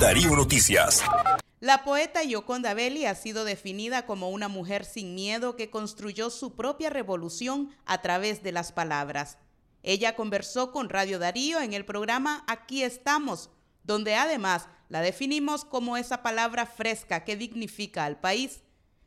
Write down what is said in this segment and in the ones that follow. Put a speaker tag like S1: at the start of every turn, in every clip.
S1: Darío Noticias.
S2: La poeta Yoconda Belli ha sido definida como una mujer sin miedo que construyó su propia revolución a través de las palabras. Ella conversó con Radio Darío en el programa Aquí estamos, donde además la definimos como esa palabra fresca que dignifica al país.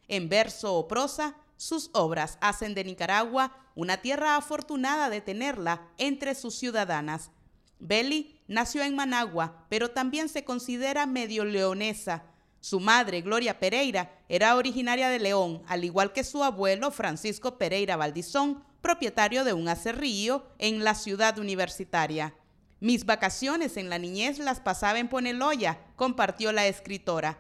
S2: En verso o prosa, sus obras hacen de Nicaragua una tierra afortunada de tenerla entre sus ciudadanas. Belli nació en Managua, pero también se considera medio leonesa. Su madre, Gloria Pereira, era originaria de León, al igual que su abuelo, Francisco Pereira Valdizón, propietario de un acerrío en la ciudad universitaria. Mis vacaciones en la niñez las pasaba en Poneloya, compartió la escritora.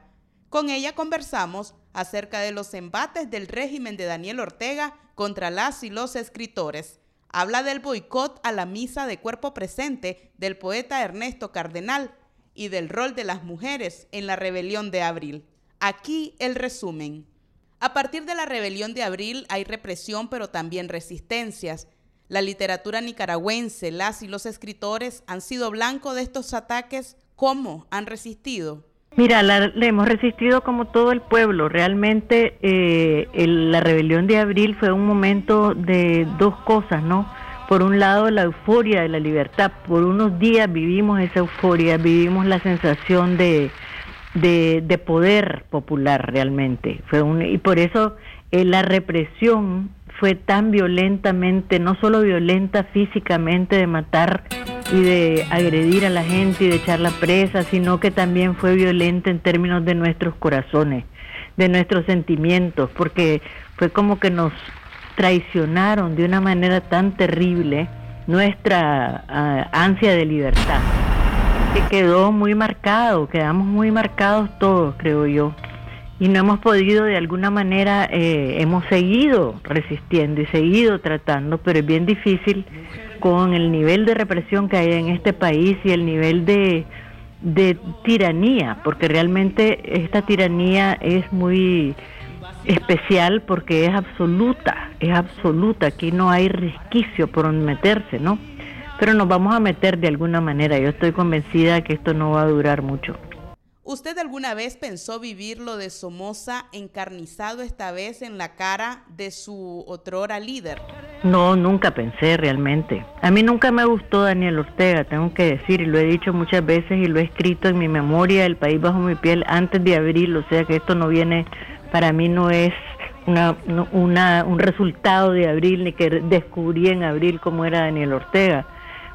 S2: Con ella conversamos acerca de los embates del régimen de Daniel Ortega contra las y los escritores. Habla del boicot a la misa de cuerpo presente del poeta Ernesto Cardenal y del rol de las mujeres en la rebelión de abril. Aquí el resumen. A partir de la rebelión de abril hay represión pero también resistencias. La literatura nicaragüense, las y los escritores han sido blanco de estos ataques. ¿Cómo han resistido?
S3: Mira, la, hemos resistido como todo el pueblo. Realmente eh, la rebelión de abril fue un momento de dos cosas, ¿no? Por un lado, la euforia de la libertad. Por unos días vivimos esa euforia, vivimos la sensación de, de, poder popular realmente. Fue un, y por eso eh, la represión fue tan violentamente, no solo violenta físicamente de matar y de agredir a la gente y de echarla presa, sino que también fue violenta en términos de nuestros corazones, de nuestros sentimientos, porque fue como que nos traicionaron de una manera tan terrible nuestra ah, ansia de libertad, que quedó muy marcado, quedamos muy marcados todos, creo yo. Y no hemos podido de alguna manera, eh, hemos seguido resistiendo y seguido tratando, pero es bien difícil con el nivel de represión que hay en este país y el nivel de, de tiranía, porque realmente esta tiranía es muy especial porque es absoluta, es absoluta, aquí no hay resquicio por meterse, ¿no? Pero nos vamos a meter de alguna manera, yo estoy convencida que esto no va a durar mucho.
S2: ¿Usted alguna vez pensó vivir lo de Somoza encarnizado esta vez en la cara de su otrora líder?
S3: No, nunca pensé realmente. A mí nunca me gustó Daniel Ortega, tengo que decir, y lo he dicho muchas veces y lo he escrito en mi memoria, El País Bajo mi Piel, antes de abril, o sea que esto no viene, para mí no es una, una, un resultado de abril, ni que descubrí en abril cómo era Daniel Ortega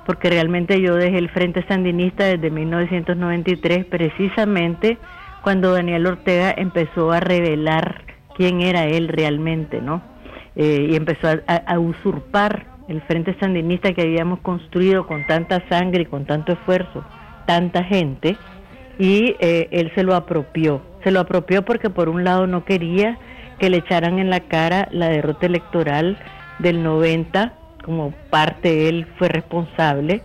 S3: porque realmente yo dejé el Frente Sandinista desde 1993, precisamente cuando Daniel Ortega empezó a revelar quién era él realmente, ¿no? Eh, y empezó a, usurpar el Frente Sandinista que habíamos construido con tanta sangre y con tanto esfuerzo, tanta gente, y eh, él se lo apropió. Se lo apropió porque por un lado no quería que le echaran en la cara la derrota electoral del 90 como parte él fue responsable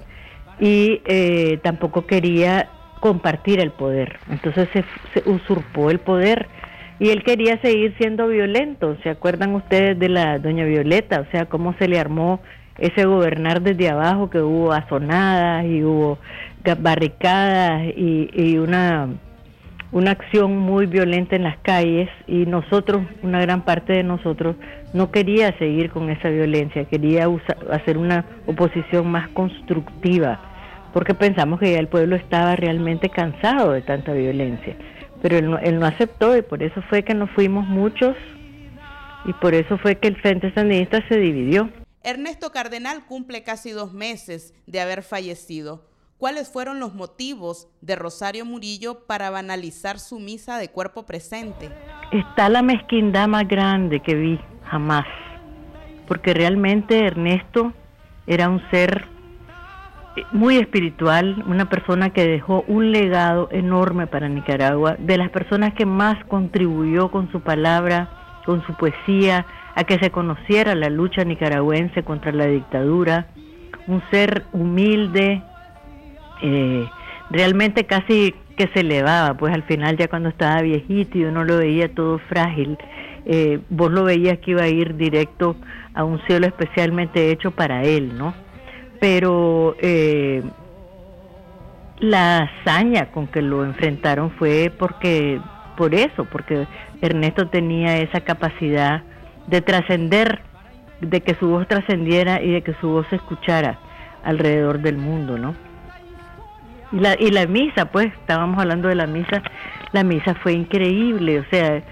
S3: y eh, tampoco quería compartir el poder. Entonces se, usurpó el poder y él quería seguir siendo violento. ¿Se acuerdan ustedes de la doña Violeta? O sea, cómo se le armó ese gobernar desde abajo, que hubo azonadas y hubo barricadas y, y una una acción muy violenta en las calles y nosotros, una gran parte de nosotros, no quería seguir con esa violencia, quería hacer una oposición más constructiva, porque pensamos que ya el pueblo estaba realmente cansado de tanta violencia. Pero él no, él no aceptó y por eso fue que nos fuimos muchos y por eso fue que el Frente Sandinista se dividió.
S2: Ernesto Cardenal cumple casi dos meses de haber fallecido. ¿Cuáles fueron los motivos de Rosario Murillo para banalizar su misa de cuerpo presente?
S3: Está la mezquindad más grande que vi jamás, porque realmente Ernesto era un ser muy espiritual, una persona que dejó un legado enorme para Nicaragua, de las personas que más contribuyó con su palabra, con su poesía, a que se conociera la lucha nicaragüense contra la dictadura, un ser humilde, eh, realmente casi que se elevaba, pues al final ya cuando estaba viejito y uno lo veía todo frágil, eh, vos lo veías que iba a ir directo a un cielo especialmente hecho para él, ¿no? Pero eh, la hazaña con que lo enfrentaron fue porque por eso, porque Ernesto tenía esa capacidad de trascender, de que su voz trascendiera y de que su voz se escuchara alrededor del mundo, ¿no? Y la, y la misa, pues, estábamos hablando de la misa, la misa fue increíble, o sea,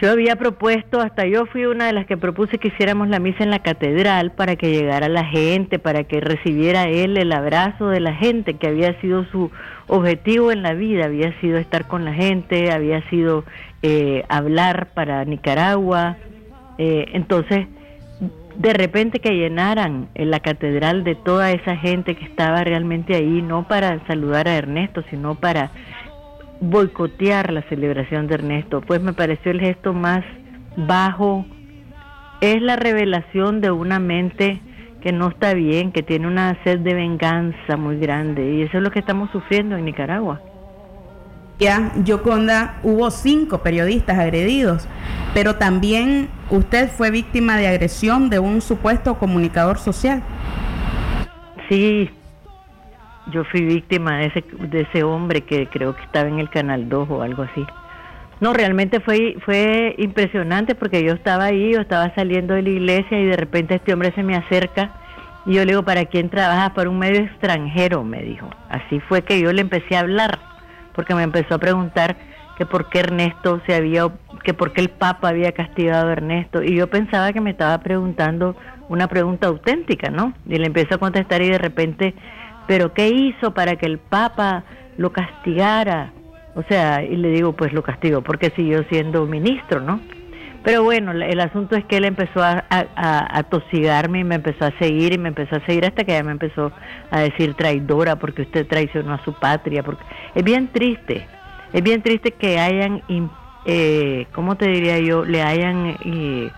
S3: yo había propuesto, hasta yo fui una de las que propuse que hiciéramos la misa en la catedral para que llegara la gente, para que recibiera él el abrazo de la gente, que había sido su objetivo en la vida, había sido estar con la gente, había sido eh, hablar para Nicaragua. Eh, entonces, de repente que llenaran en la catedral de toda esa gente que estaba realmente ahí, no para saludar a Ernesto, sino para boicotear la celebración de Ernesto, pues me pareció el gesto más bajo. Es la revelación de una mente que no está bien, que tiene una sed de venganza muy grande y eso es lo que estamos sufriendo en Nicaragua.
S2: Ya, Yoconda, hubo cinco periodistas agredidos, pero también usted fue víctima de agresión de un supuesto comunicador social.
S3: Sí, yo fui víctima de ese, de ese hombre que creo que estaba en el Canal 2 o algo así. No, realmente fue, fue impresionante porque yo estaba ahí, yo estaba saliendo de la iglesia y de repente este hombre se me acerca y yo le digo, ¿para quién trabajas? Para un medio extranjero, me dijo. Así fue que yo le empecé a hablar, porque me empezó a preguntar que por qué Ernesto se había, que por qué el Papa había castigado a Ernesto. Y yo pensaba que me estaba preguntando una pregunta auténtica, ¿no? Y le empiezo a contestar y de repente pero ¿qué hizo para que el Papa lo castigara? O sea, y le digo, pues lo castigo porque siguió siendo ministro, ¿no? Pero bueno, el asunto es que él empezó a, a, tosigarme y me empezó a seguir y me empezó a seguir hasta que ya me empezó a decir traidora porque usted traicionó a su patria. porque Es bien triste, es bien triste que hayan, eh, ¿cómo te diría yo? Le hayan eh,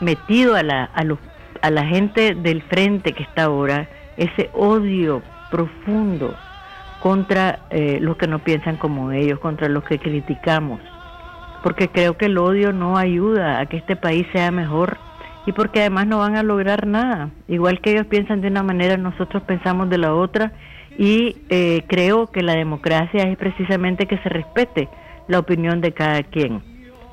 S3: metido a la, a, los, a la gente del frente que está ahora ese odio profundo contra eh, los que no piensan como ellos, contra los que criticamos, porque creo que el odio no ayuda a que este país sea mejor y porque además no van a lograr nada. Igual que ellos piensan de una manera, nosotros pensamos de la otra y eh, creo que la democracia es precisamente que se respete la opinión de cada quien.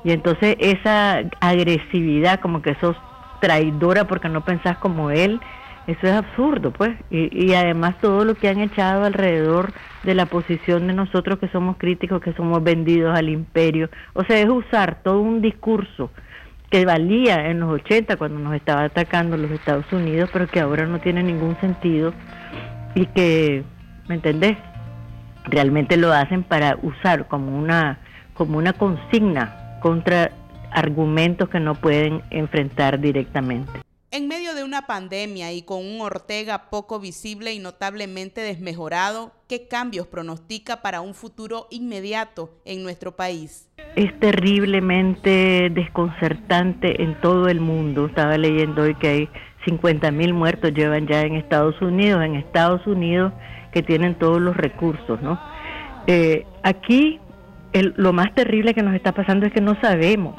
S3: Y entonces esa agresividad, como que sos traidora porque no pensás como él, eso es absurdo, pues. Y, además todo lo que han echado alrededor de la posición de nosotros que somos críticos, que somos vendidos al imperio. O sea, es usar todo un discurso que valía en los 80 cuando nos estaba atacando los Estados Unidos, pero que ahora no tiene ningún sentido y que, ¿me entendés? Realmente lo hacen para usar como una, como una consigna contra argumentos que no pueden enfrentar directamente.
S2: En medio de una pandemia y con un Ortega poco visible y notablemente desmejorado, ¿qué cambios pronostica para un futuro inmediato en nuestro país?
S3: Es terriblemente desconcertante en todo el mundo. Estaba leyendo hoy que hay 50 mil muertos llevan ya en Estados Unidos, en Estados Unidos que tienen todos los recursos, ¿no? Eh, aquí lo más terrible que nos está pasando es que no sabemos.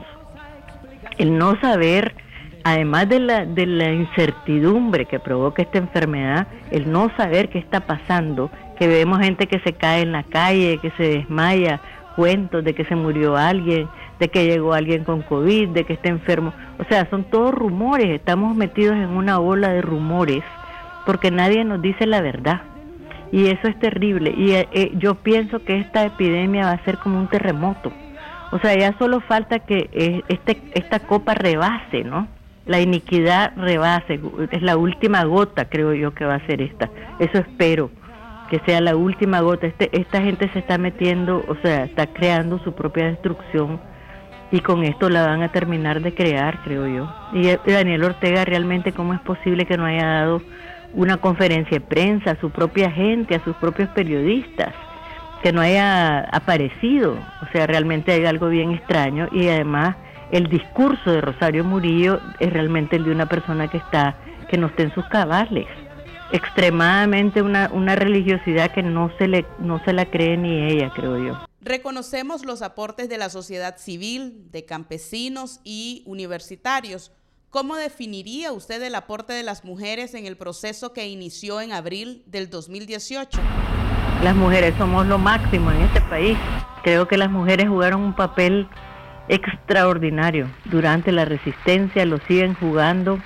S3: El no saber además de la, de la incertidumbre que provoca esta enfermedad, el no saber qué está pasando, que vemos gente que se cae en la calle, que se desmaya, cuentos de que se murió alguien, de que llegó alguien con COVID, de que está enfermo. O sea, son todos rumores, estamos metidos en una ola de rumores porque nadie nos dice la verdad. Y eso es terrible. Y eh, eh, yo pienso que esta epidemia va a ser como un terremoto. O sea, ya solo falta que eh, este, esta copa rebase, ¿no? la iniquidad rebase, es la última gota, creo yo que va a ser esta. Eso espero, que sea la última gota. Este, esta gente se está metiendo, o sea, está creando su propia destrucción y con esto la van a terminar de crear, creo yo. Y eh, Daniel Ortega realmente, ¿cómo es posible que no haya dado una conferencia de prensa a su propia gente, a sus propios periodistas? Que no haya aparecido, o sea, realmente hay algo bien extraño y además el discurso de Rosario Murillo es realmente el de una persona que está, que no está en sus cabales. Extremadamente una, una religiosidad que no se, le, no se la cree ni ella, creo yo.
S2: Reconocemos los aportes de la sociedad civil, de campesinos y universitarios. ¿Cómo definiría usted el aporte de las mujeres en el proceso que inició en abril del 2018?
S3: Las mujeres somos lo máximo en este país. Creo que las mujeres jugaron un papel extraordinario durante la resistencia, lo siguen jugando.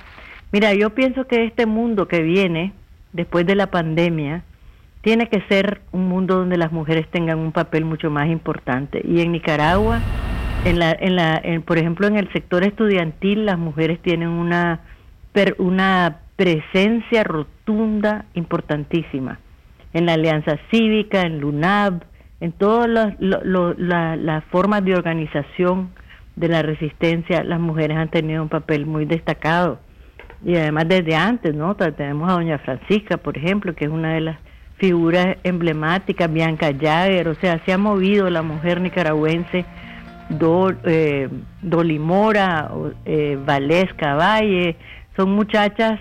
S3: Mira, yo pienso que este mundo que viene después de la pandemia tiene que ser un mundo donde las mujeres tengan un papel mucho más importante. Y en Nicaragua, en la, en la, por ejemplo, en el sector estudiantil, las mujeres tienen una, una presencia rotunda importantísima. En la Alianza Cívica, en LUNAB, en todas las formas de organización de la resistencia, las mujeres han tenido un papel muy destacado. Y además desde antes, ¿no? Tenemos a doña Francisca, por ejemplo, que es una de las figuras emblemáticas, Bianca Jagger, o sea, se ha movido la mujer nicaragüense, Do, eh, Dolimora, eh, Valle, son muchachas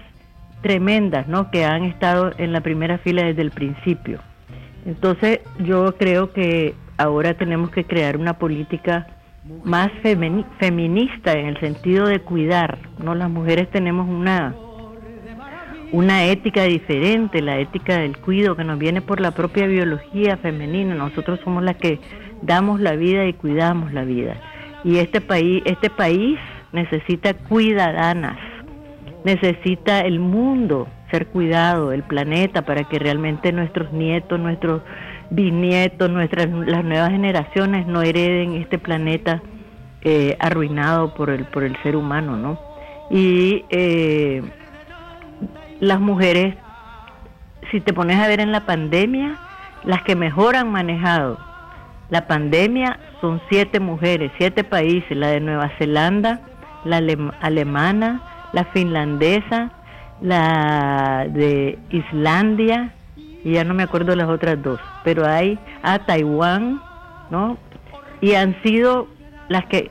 S3: tremendas, ¿no? Que han estado en la primera fila desde el principio. Entonces, yo creo que ahora tenemos que crear una política más feminista en el sentido de cuidar, ¿no? Las mujeres tenemos una una ética diferente, la ética del cuidado que nos viene por la propia biología femenina. Nosotros somos las que damos la vida y cuidamos la vida. Y este país, este país necesita cuidadanas, necesita el mundo ser cuidado, el planeta, para que realmente nuestros nietos, nuestros bisnietos, nuestras las nuevas generaciones no hereden este planeta eh, arruinado por el por el ser humano, ¿no? Y eh, las mujeres, si te pones a ver en la pandemia, las que mejor han manejado la pandemia son siete mujeres, siete países, la de Nueva Zelanda, la alemana, la finlandesa, la de Islandia, y ya no me acuerdo las otras dos, pero hay a Taiwán, ¿no? Y han sido las que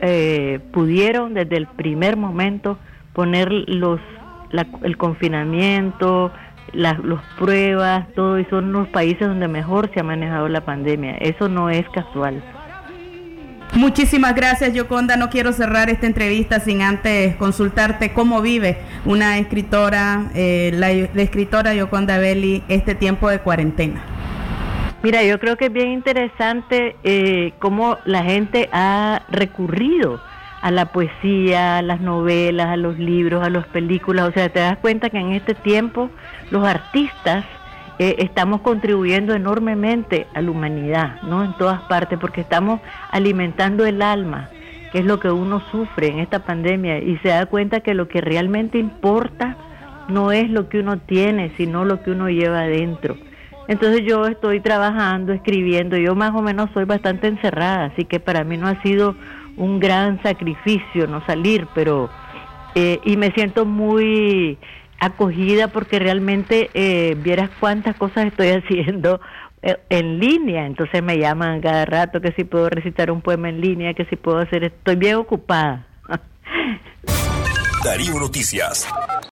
S3: eh, pudieron desde el primer momento poner los el confinamiento, las pruebas, todo, y son los países donde mejor se ha manejado la pandemia. Eso no es casual.
S2: Muchísimas gracias, Yoconda. No quiero cerrar esta entrevista sin antes consultarte cómo vive una escritora, eh, la, escritora Yoconda Belli, este tiempo de cuarentena.
S3: Mira, yo creo que es bien interesante eh, cómo la gente ha recurrido a la poesía, a las novelas, a los libros, a las películas. O sea, te das cuenta que en este tiempo los artistas eh, estamos contribuyendo enormemente a la humanidad, ¿no? En todas partes, porque estamos alimentando el alma, que es lo que uno sufre en esta pandemia, y se da cuenta que lo que realmente importa no es lo que uno tiene, sino lo que uno lleva adentro. Entonces yo estoy trabajando, escribiendo, yo más o menos soy bastante encerrada, así que para mí no ha sido un gran sacrificio no salir, pero eh, y me siento muy acogida porque realmente eh, vieras cuántas cosas estoy haciendo eh, en línea, entonces me llaman cada rato que si puedo recitar un poema en línea, que si puedo hacer, estoy bien ocupada.
S1: Darío Noticias.